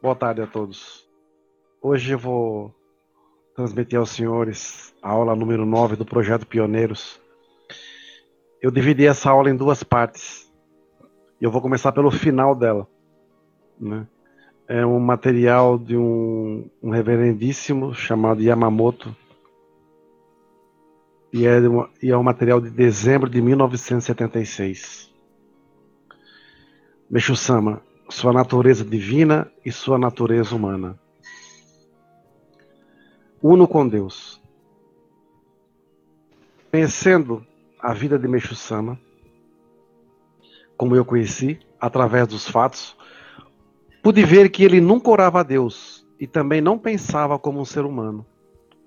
Boa tarde a todos. Hoje eu vou transmitir aos senhores a aula número 9 do projeto Pioneiros. Eu dividi essa aula em duas partes. E eu vou começar pelo final dela. Né? É um material de um, um reverendíssimo chamado Yamamoto. E é, uma, e é um material de dezembro de 1976. Meixo Sama, sua natureza divina e sua natureza humana. Uno com Deus. Conhecendo a vida de Meixo Sama, como eu conheci, através dos fatos, pude ver que ele nunca orava a Deus e também não pensava como um ser humano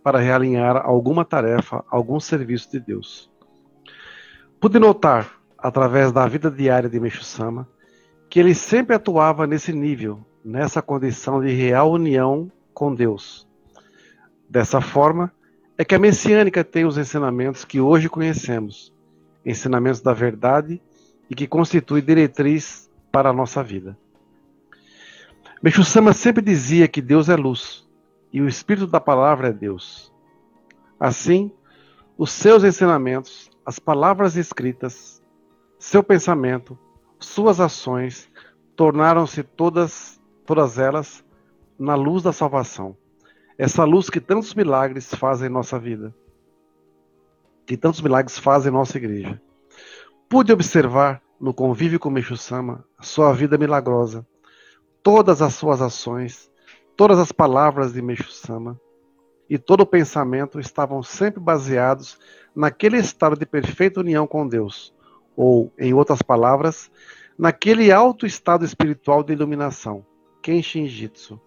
para realinhar alguma tarefa, algum serviço de Deus. Pude notar, através da vida diária de Meixo Sama, que ele sempre atuava nesse nível, nessa condição de real união com Deus. Dessa forma, é que a messiânica tem os ensinamentos que hoje conhecemos, ensinamentos da verdade e que constitui diretriz para a nossa vida. Meixo Sama sempre dizia que Deus é luz e o espírito da palavra é Deus. Assim, os seus ensinamentos, as palavras escritas, seu pensamento, suas ações tornaram-se todas, todas elas na luz da salvação. Essa luz que tantos milagres fazem em nossa vida, que tantos milagres fazem em nossa igreja. Pude observar no convívio com Meixo Sama sua vida milagrosa, todas as suas ações, todas as palavras de Meixo Sama e todo o pensamento estavam sempre baseados naquele estado de perfeita união com Deus, ou, em outras palavras, naquele alto estado espiritual de iluminação, Kenshin Jitsu.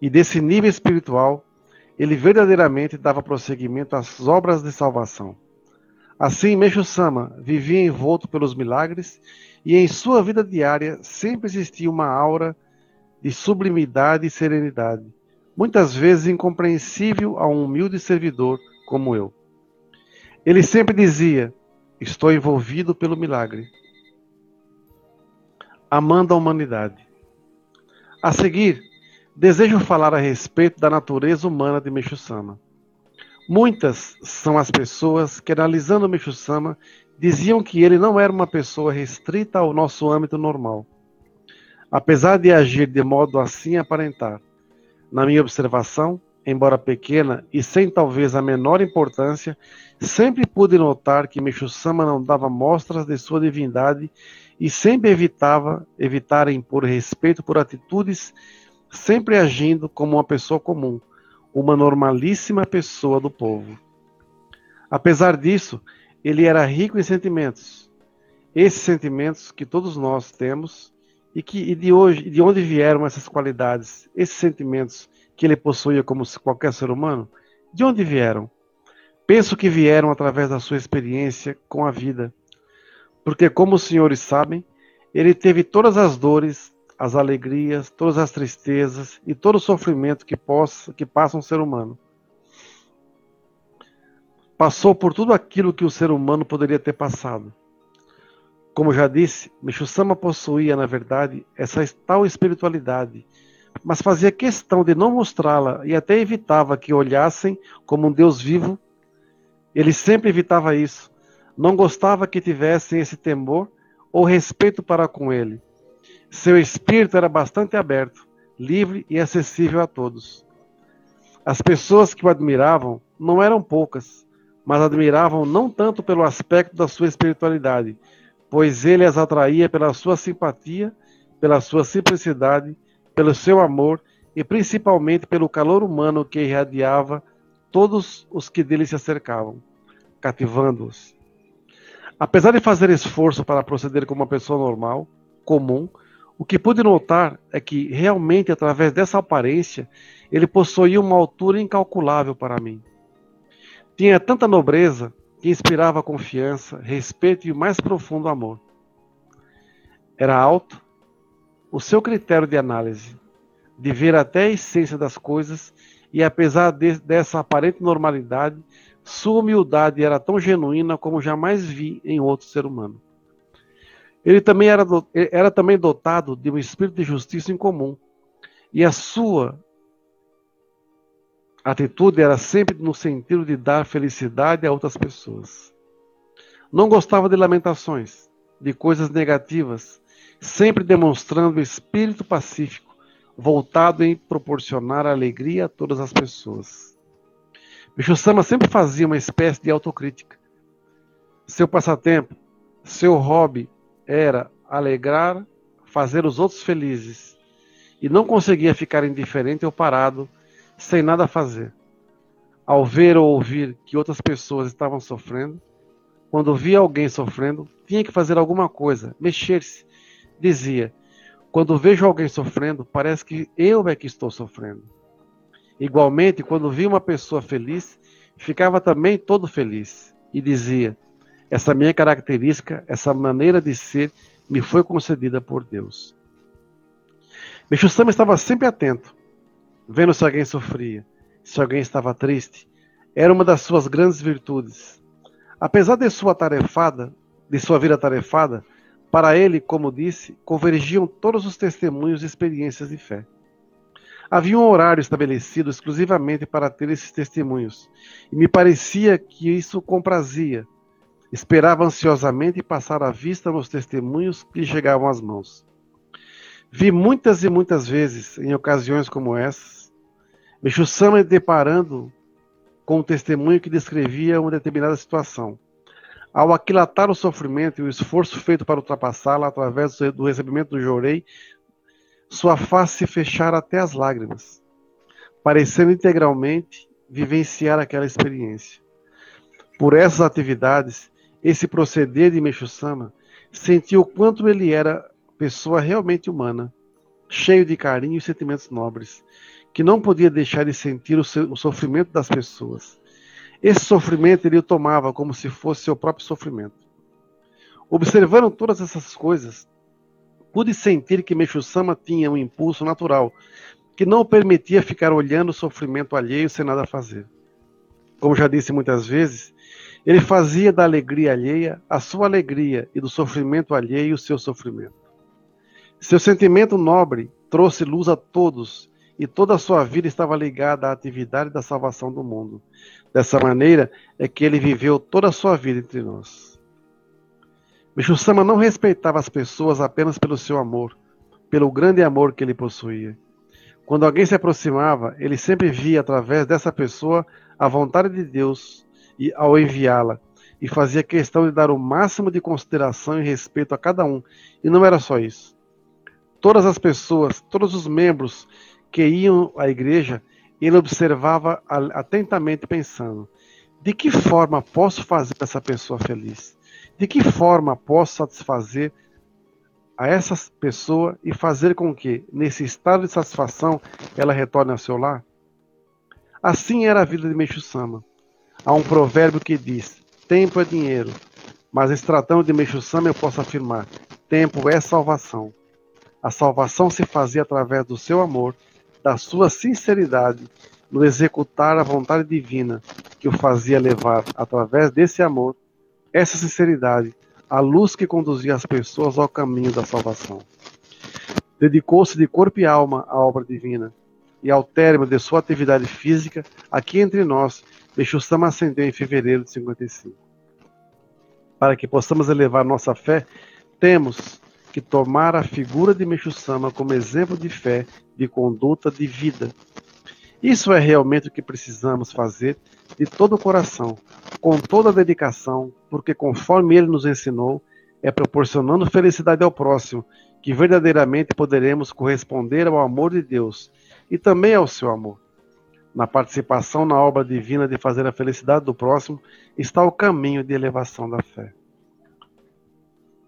E desse nível espiritual, ele verdadeiramente dava prosseguimento às obras de salvação. Assim, Meixo Sama vivia envolto pelos milagres e em sua vida diária sempre existia uma aura de sublimidade e serenidade, muitas vezes incompreensível a um humilde servidor como eu. Ele sempre dizia: Estou envolvido pelo milagre amando a humanidade. A seguir, desejo falar a respeito da natureza humana de Meixo Sama. Muitas são as pessoas que, analisando Meixo Sama, diziam que ele não era uma pessoa restrita ao nosso âmbito normal. Apesar de agir de modo assim aparentar, na minha observação, embora pequena e sem talvez a menor importância, sempre pude notar que Meixo Sama não dava mostras de sua divindade e sempre evitava evitar impor respeito por atitudes, sempre agindo como uma pessoa comum, uma normalíssima pessoa do povo. Apesar disso, ele era rico em sentimentos. Esses sentimentos que todos nós temos e que e de hoje, de onde vieram essas qualidades, esses sentimentos que ele possuía como qualquer ser humano, de onde vieram? Penso que vieram através da sua experiência com a vida porque, como os senhores sabem, ele teve todas as dores, as alegrias, todas as tristezas e todo o sofrimento que, possa, que passa um ser humano. Passou por tudo aquilo que o ser humano poderia ter passado. Como já disse, Michusama possuía, na verdade, essa tal espiritualidade, mas fazia questão de não mostrá-la e até evitava que olhassem como um Deus vivo. Ele sempre evitava isso, não gostava que tivessem esse temor ou respeito para com ele. Seu espírito era bastante aberto, livre e acessível a todos. As pessoas que o admiravam não eram poucas, mas admiravam não tanto pelo aspecto da sua espiritualidade, pois ele as atraía pela sua simpatia, pela sua simplicidade, pelo seu amor e principalmente pelo calor humano que irradiava todos os que dele se acercavam, cativando-os. Apesar de fazer esforço para proceder como uma pessoa normal, comum, o que pude notar é que, realmente, através dessa aparência, ele possuía uma altura incalculável para mim. Tinha tanta nobreza que inspirava confiança, respeito e o mais profundo amor. Era alto, o seu critério de análise, de ver até a essência das coisas, e apesar de, dessa aparente normalidade, sua humildade era tão genuína como jamais vi em outro ser humano. Ele também era, era também dotado de um espírito de justiça incomum. E a sua atitude era sempre no sentido de dar felicidade a outras pessoas. Não gostava de lamentações, de coisas negativas, sempre demonstrando espírito pacífico, voltado em proporcionar alegria a todas as pessoas. Bicho Sama sempre fazia uma espécie de autocrítica. Seu passatempo, seu hobby era alegrar, fazer os outros felizes, e não conseguia ficar indiferente ou parado, sem nada fazer. Ao ver ou ouvir que outras pessoas estavam sofrendo, quando via alguém sofrendo, tinha que fazer alguma coisa, mexer-se. Dizia: Quando vejo alguém sofrendo, parece que eu é que estou sofrendo. Igualmente, quando via uma pessoa feliz, ficava também todo feliz e dizia: Essa minha característica, essa maneira de ser, me foi concedida por Deus. Meixo Sama estava sempre atento, vendo se alguém sofria, se alguém estava triste. Era uma das suas grandes virtudes. Apesar de sua tarefada, de sua vida tarefada, para ele, como disse, convergiam todos os testemunhos e experiências de fé. Havia um horário estabelecido exclusivamente para ter esses testemunhos, e me parecia que isso comprazia. Esperava ansiosamente passar a vista nos testemunhos que lhe chegavam às mãos. Vi muitas e muitas vezes, em ocasiões como essas, Meixo Sama deparando com um testemunho que descrevia uma determinada situação. Ao aquilatar o sofrimento e o esforço feito para ultrapassá-la através do recebimento do jorei, sua face se fechara até as lágrimas, parecendo integralmente vivenciar aquela experiência. Por essas atividades, esse proceder de Meixo Sama, sentiu o quanto ele era pessoa realmente humana, cheio de carinho e sentimentos nobres, que não podia deixar de sentir o sofrimento das pessoas. Esse sofrimento ele o tomava como se fosse seu próprio sofrimento. Observando todas essas coisas, pude sentir que Meixo Sama tinha um impulso natural que não o permitia ficar olhando o sofrimento alheio sem nada fazer. Como já disse muitas vezes, ele fazia da alegria alheia a sua alegria e do sofrimento alheio o seu sofrimento. Seu sentimento nobre trouxe luz a todos e toda a sua vida estava ligada à atividade da salvação do mundo. Dessa maneira é que ele viveu toda a sua vida entre nós. Bicho Sama não respeitava as pessoas apenas pelo seu amor, pelo grande amor que ele possuía. Quando alguém se aproximava, ele sempre via através dessa pessoa a vontade de Deus e ao enviá-la, e fazia questão de dar o máximo de consideração e respeito a cada um. E não era só isso. Todas as pessoas, todos os membros que iam à igreja, ele observava atentamente, pensando: de que forma posso fazer essa pessoa feliz? De que forma posso satisfazer a essa pessoa e fazer com que, nesse estado de satisfação, ela retorne ao seu lar? Assim era a vida de Meixo Sama. Há um provérbio que diz: tempo é dinheiro, mas em tratando de Meixo Sama eu posso afirmar: tempo é salvação. A salvação se fazia através do seu amor da sua sinceridade no executar a vontade divina que o fazia levar, através desse amor, essa sinceridade, a luz que conduzia as pessoas ao caminho da salvação. Dedicou-se de corpo e alma à obra divina, e ao término de sua atividade física, aqui entre nós, Sama ascendeu em fevereiro de 55. Para que possamos elevar nossa fé, temos que tomar a figura de Meixo-sama como exemplo de fé, de conduta, de vida. Isso é realmente o que precisamos fazer de todo o coração, com toda a dedicação, porque conforme ele nos ensinou, é proporcionando felicidade ao próximo que verdadeiramente poderemos corresponder ao amor de Deus e também ao seu amor. Na participação na obra divina de fazer a felicidade do próximo está o caminho de elevação da fé.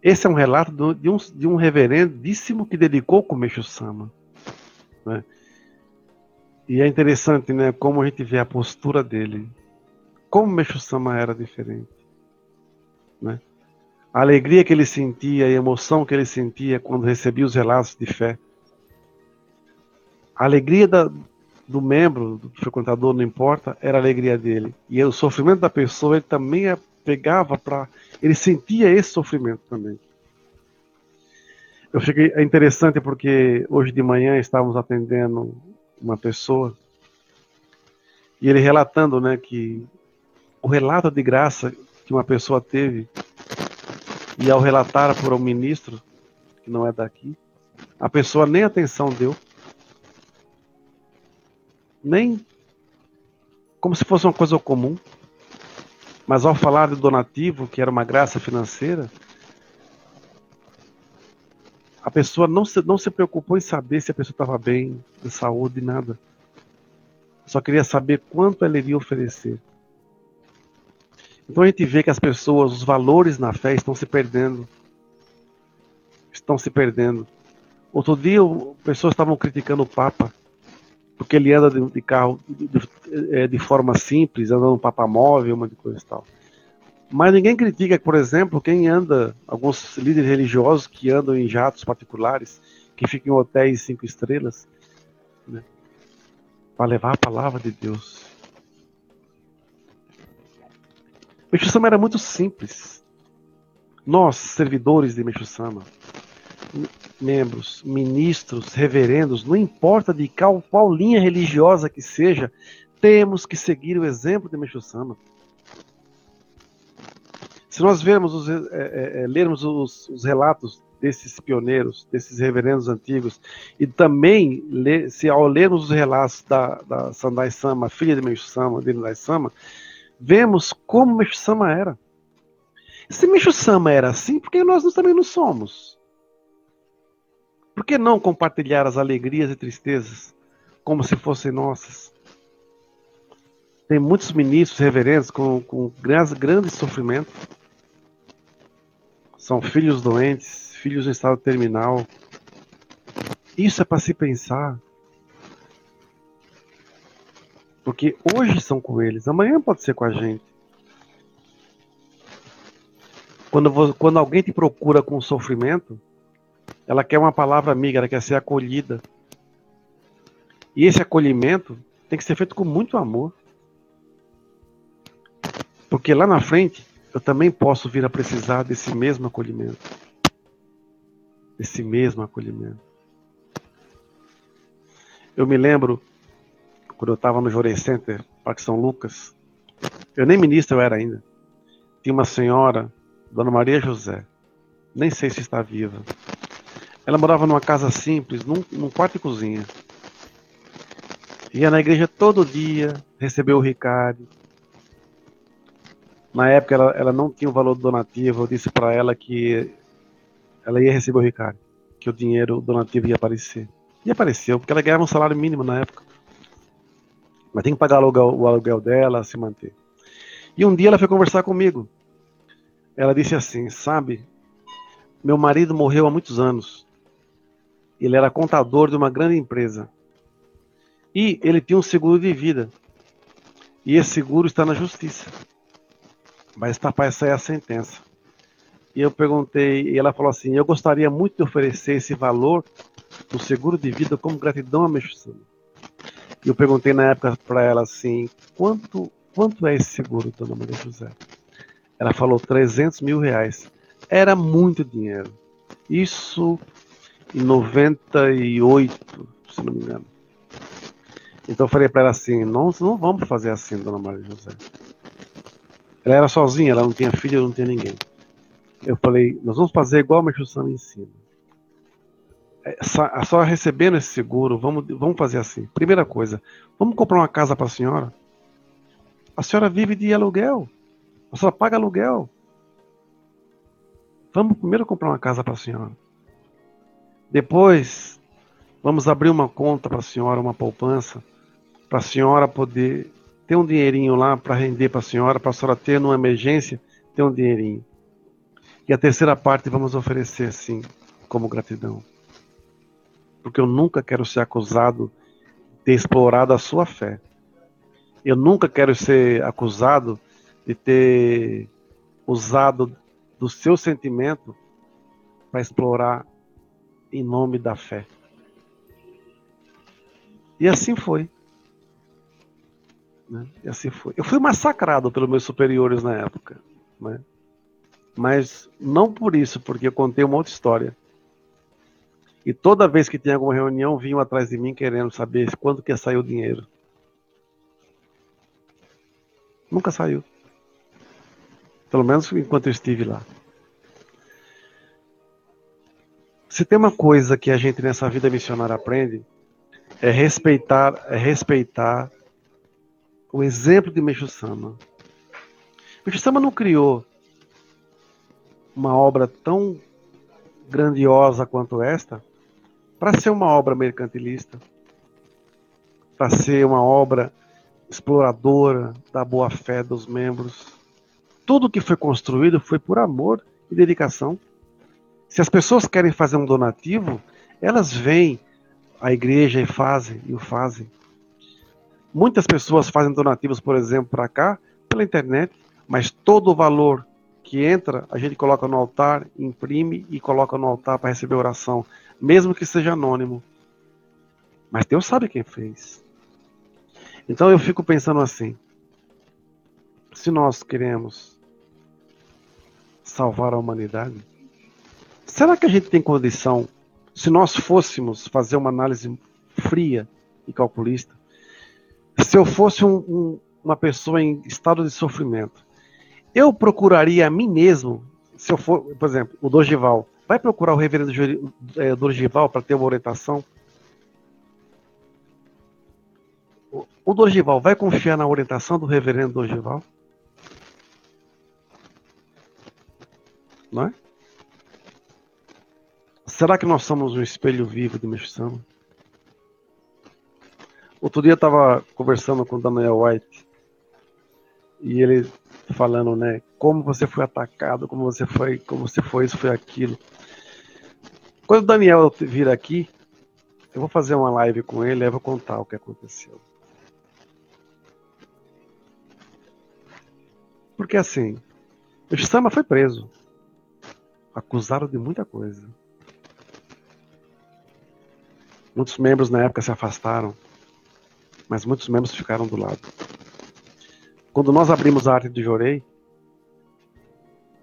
Esse é um relato do, de, um, de um reverendíssimo que dedicou com Meixo Sama. Né? E é interessante né, como a gente vê a postura dele. Como Meixo Sama era diferente. Né? A alegria que ele sentia, a emoção que ele sentia quando recebia os relatos de fé. A alegria da, do membro, do frequentador, não importa, era a alegria dele. E o sofrimento da pessoa ele também pegava para ele sentia esse sofrimento também. Eu fiquei é interessante porque hoje de manhã estávamos atendendo uma pessoa e ele relatando, né, que o relato de graça que uma pessoa teve e ao relatar por um ministro que não é daqui, a pessoa nem atenção deu, nem como se fosse uma coisa comum. Mas ao falar do donativo, que era uma graça financeira, a pessoa não se, não se preocupou em saber se a pessoa estava bem, de saúde, nada. Só queria saber quanto ela iria oferecer. Então a gente vê que as pessoas, os valores na fé estão se perdendo. Estão se perdendo. Outro dia, pessoas estavam criticando o Papa, porque ele anda de, de carro de, é, de, forma simples, anda no Papa móvel, uma de coisa e tal. Mas ninguém critica, por exemplo, quem anda, alguns líderes religiosos que andam em jatos particulares, que ficam em hotéis cinco estrelas, né, para levar a palavra de Deus. Meixo Sama era muito simples. Nós, servidores de Meixo Sama, membros, ministros, reverendos, não importa de qual, qual linha religiosa que seja, temos que seguir o exemplo de Meixo Sama. Se nós vermos os, é, é, lermos os, os, relatos desses pioneiros, desses reverendos antigos, e também se ao lermos os relatos da, da Sandai Sama, filha de Meixo Sama, de Nandai Sama, vemos como Meixo Sama era. Se Meixo Sama era assim, por que nós também não somos? Por que não compartilhar as alegrias e tristezas como se fossem nossas? Tem muitos ministros reverendos com, com grandes, grandes sofrimentos. São filhos doentes, filhos em estado terminal. Isso é para se pensar. Porque hoje são com eles, amanhã pode ser com a gente. Quando, quando alguém te procura com sofrimento, ela quer uma palavra amiga, ela quer ser acolhida. E esse acolhimento tem que ser feito com muito amor. Porque lá na frente eu também posso vir a precisar desse mesmo acolhimento. Desse mesmo acolhimento. Eu me lembro, quando eu estava no Jorei Center, Parque São Lucas, eu nem ministro eu era ainda. Tinha uma senhora, Dona Maria José, nem sei se está viva. Ela morava numa casa simples, num, num quarto e cozinha. Ia na igreja todo dia, recebeu o Ricardo. Na época ela, ela não tinha o valor do donativo, eu disse para ela que ela ia receber o Ricardo, que o dinheiro donativo ia aparecer. E apareceu, porque ela ganhava um salário mínimo na época. Mas tem que pagar o aluguel, o aluguel dela, se manter. E um dia ela foi conversar comigo. Ela disse assim: Sabe, meu marido morreu há muitos anos. Ele era contador de uma grande empresa. E ele tinha um seguro de vida. E esse seguro está na justiça. Vai estar para sair a sentença. E eu perguntei, e ela falou assim: Eu gostaria muito de oferecer esse valor do seguro de vida como gratidão a Meixo E eu perguntei na época para ela assim: quanto, quanto é esse seguro, dona Maria José? Ela falou 300 mil reais. Era muito dinheiro. Isso em 98, se não me engano. Então eu falei para ela assim: não, não vamos fazer assim, dona Maria José. Ela era sozinha, ela não tinha filho, não tinha ninguém. Eu falei: nós vamos fazer igual a Meixo-san ensina. É, só recebendo esse seguro, vamos, vamos fazer assim. Primeira coisa, vamos comprar uma casa para a senhora? A senhora vive de aluguel. A senhora paga aluguel. Vamos primeiro comprar uma casa para a senhora. Depois, vamos abrir uma conta para a senhora, uma poupança, para a senhora poder ter um dinheirinho lá para render para a senhora, para a senhora ter numa emergência, ter um dinheirinho. E a terceira parte vamos oferecer assim, como gratidão. Porque eu nunca quero ser acusado de ter explorado a sua fé. Eu nunca quero ser acusado de ter usado do seu sentimento para explorar em nome da fé. E assim foi. Né? E assim foi. Eu fui massacrado pelos meus superiores na época. Né? Mas não por isso, porque eu contei uma outra história. E toda vez que tinha alguma reunião, vinham atrás de mim querendo saber quando que ia sair o dinheiro. Nunca saiu. Pelo menos enquanto eu estive lá. Se tem uma coisa que a gente nessa vida missionária aprende, é respeitar, é respeitar o exemplo de Meixo Sama. Meixo Sama não criou uma obra tão grandiosa quanto esta para ser uma obra mercantilista, para ser uma obra exploradora da boa fé dos membros. Tudo que foi construído foi por amor e dedicação. Se as pessoas querem fazer um donativo, elas vêm à igreja e fazem, e o fazem. Muitas pessoas fazem donativos, por exemplo, para cá, pela internet, mas todo o valor que entra, a gente coloca no altar, imprime e coloca no altar para receber oração, mesmo que seja anônimo. Mas Deus sabe quem fez. Então eu fico pensando assim: se nós queremos salvar a humanidade, será que a gente tem condição, se nós fôssemos fazer uma análise fria e calculista, se eu fosse um, um, uma pessoa em estado de sofrimento, eu procuraria a mim mesmo, se eu for, por exemplo, o Dorival, vai procurar o reverendo é, Dorival para ter uma orientação? O Dorival vai confiar na orientação do reverendo Dorival? Não é? Será que nós somos um espelho vivo de Meshama? Outro dia eu estava conversando com o Daniel White e ele falando, né, como você foi atacado, como você foi, como você foi isso, foi aquilo. Quando o Daniel vir aqui, eu vou fazer uma live com ele, e vou contar o que aconteceu. Porque assim, o Sama foi preso. Acusado de muita coisa. Muitos membros na época se afastaram, mas muitos membros ficaram do lado. Quando nós abrimos a arte de Jorei,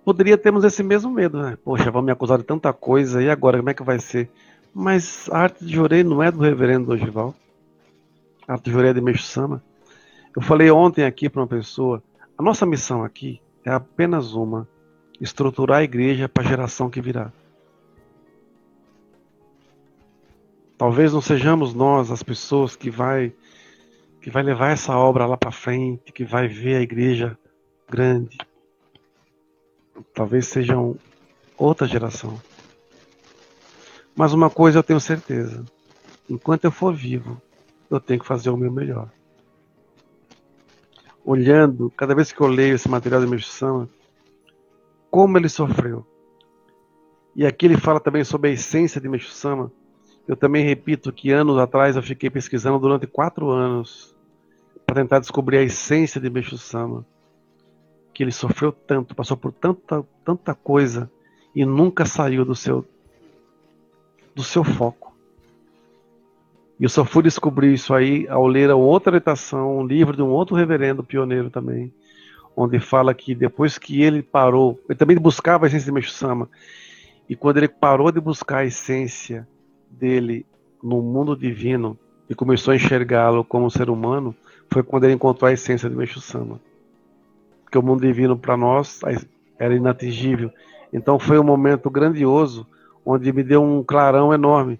poderia termos esse mesmo medo, né? Poxa, vão me acusar de tanta coisa, e agora, como é que vai ser? Mas a arte de Jorei não é do reverendo Dogival. A arte de Jorei é de Meixo Sama. Eu falei ontem aqui para uma pessoa, a nossa missão aqui é apenas uma: estruturar a igreja para a geração que virá. Talvez não sejamos nós as pessoas que vai que vai levar essa obra lá para frente, que vai ver a igreja grande. Talvez sejam outra geração. Mas uma coisa eu tenho certeza: enquanto eu for vivo, eu tenho que fazer o meu melhor olhando, cada vez que eu leio esse material de Meixo como ele sofreu. E aqui ele fala também sobre a essência de Meixo Sama. Eu também repito que anos atrás eu fiquei pesquisando durante quatro anos para tentar descobrir a essência de Meixo Sama. Que ele sofreu tanto, passou por tanta, tanta coisa e nunca saiu do seu do seu foco. E eu só fui descobrir isso aí ao ler uma outra orientação, um livro de um outro reverendo pioneiro também, onde fala que depois que ele parou, ele também buscava a essência de Meixo Sama, e quando ele parou de buscar a essência dele no mundo divino e começou a enxergá-lo como um ser humano, foi quando ele encontrou a essência de Meixo Sama. Porque o mundo divino para nós era inatingível. Então foi um momento grandioso onde me deu um clarão enorme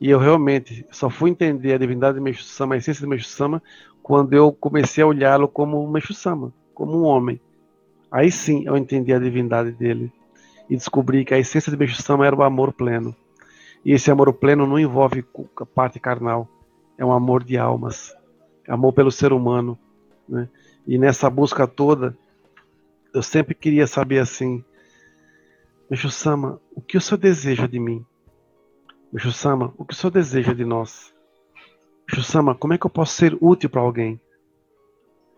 e eu realmente só fui entender a divindade de Meixo Sama, a essência de Meixo Sama, quando eu comecei a olhá-lo como um Meixo Sama, como um homem. Aí sim eu entendi a divindade dele e descobri que a essência de Meixo Sama era o amor pleno. E esse amor pleno não envolve a parte carnal, é um amor de almas, é amor pelo ser humano. Né? E nessa busca toda, eu sempre queria saber assim, Meixo Sama, o que o senhor deseja de mim? Sama, o que o senhor deseja de nós? Sama, como é que eu posso ser útil para alguém?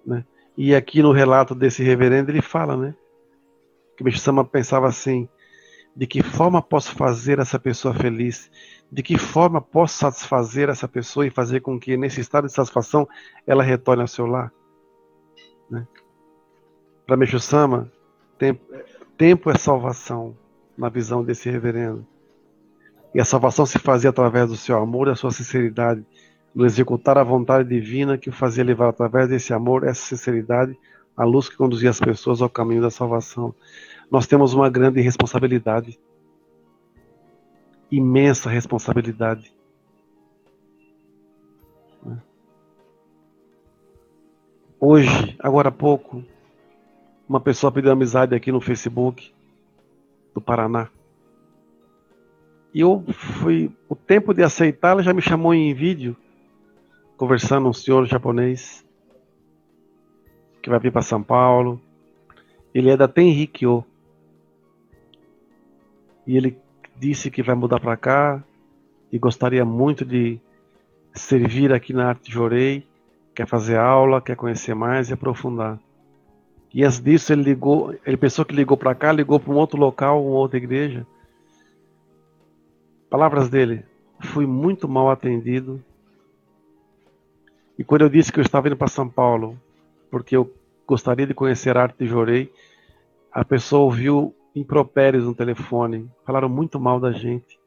Né? E aqui no relato desse reverendo ele fala, né? Que Sama pensava assim: de que forma posso fazer essa pessoa feliz? De que forma posso satisfazer essa pessoa e fazer com que nesse estado de satisfação ela retorne ao seu lar? Né? Para Sama, tempo, tempo é salvação na visão desse reverendo. E a salvação se fazia através do seu amor e a sua sinceridade, no executar a vontade divina que o fazia levar através desse amor, essa sinceridade, a luz que conduzia as pessoas ao caminho da salvação. Nós temos uma grande responsabilidade. Imensa responsabilidade. Hoje, agora há pouco, uma pessoa pediu amizade aqui no Facebook do Paraná. E eu fui, o tempo de aceitar, ela já me chamou em vídeo, conversando um senhor japonês que vai vir para São Paulo. Ele é da Tenrikyo. E ele disse que vai mudar para cá e gostaria muito de servir aqui na Arte Jorei quer fazer aula, quer conhecer mais e aprofundar. E antes disso ele ligou, ele pensou que ligou para cá, ligou para um outro local, uma outra igreja. Palavras dele: fui muito mal atendido. E quando eu disse que eu estava indo para São Paulo, porque eu gostaria de conhecer a arte de Jorei, a pessoa ouviu impropérios no telefone, falaram muito mal da gente,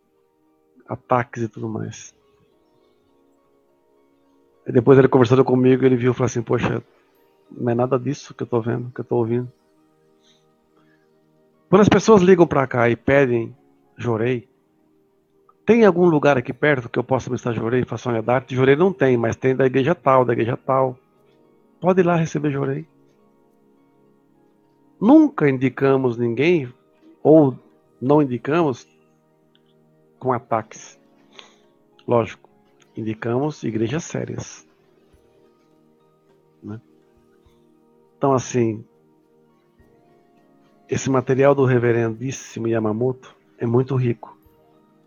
ataques e tudo mais. E depois ele conversando comigo, ele viu e falou assim: Poxa, não é nada disso que eu estou vendo, que eu estou ouvindo. Quando as pessoas ligam para cá e pedem Jorei, tem algum lugar aqui perto que eu possa ministrar Jorei, façonha da arte? Jorei não tem, mas tem da igreja tal, da igreja tal. Pode ir lá receber Jorei. Nunca indicamos ninguém, ou não indicamos, com ataques. Lógico indicamos igrejas sérias. Né? Então, assim, esse material do reverendíssimo Yamamoto é muito rico.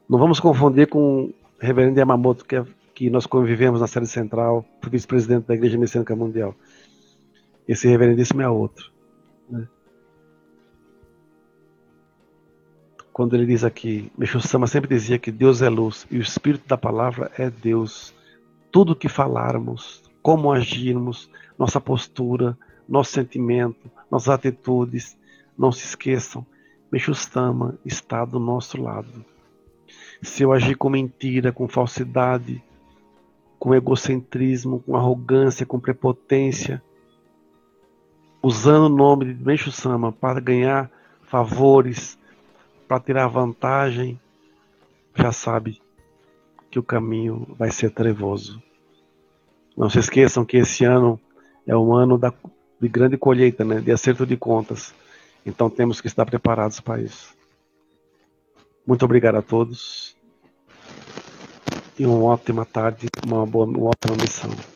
Não vamos confundir com o reverendo Yamamoto, que, é, que nós convivemos na sede central, vice-presidente da Igreja Messiânica Mundial. Esse reverendíssimo é outro. Quando ele diz aqui, Meixo Sama sempre dizia que Deus é luz e o espírito da palavra é Deus. Tudo que falarmos, como agirmos, nossa postura, nosso sentimento, nossas atitudes, não se esqueçam, Meixo Sama está do nosso lado. Se eu agir com mentira, com falsidade, com egocentrismo, com arrogância, com prepotência, usando o nome de Meixo Sama para ganhar favores, para tirar vantagem, já sabe que o caminho vai ser trevoso. Não se esqueçam que esse ano é um ano da, de grande colheita, né? de acerto de contas. Então temos que estar preparados para isso. Muito obrigado a todos. E uma ótima tarde, uma boa, uma ótima missão.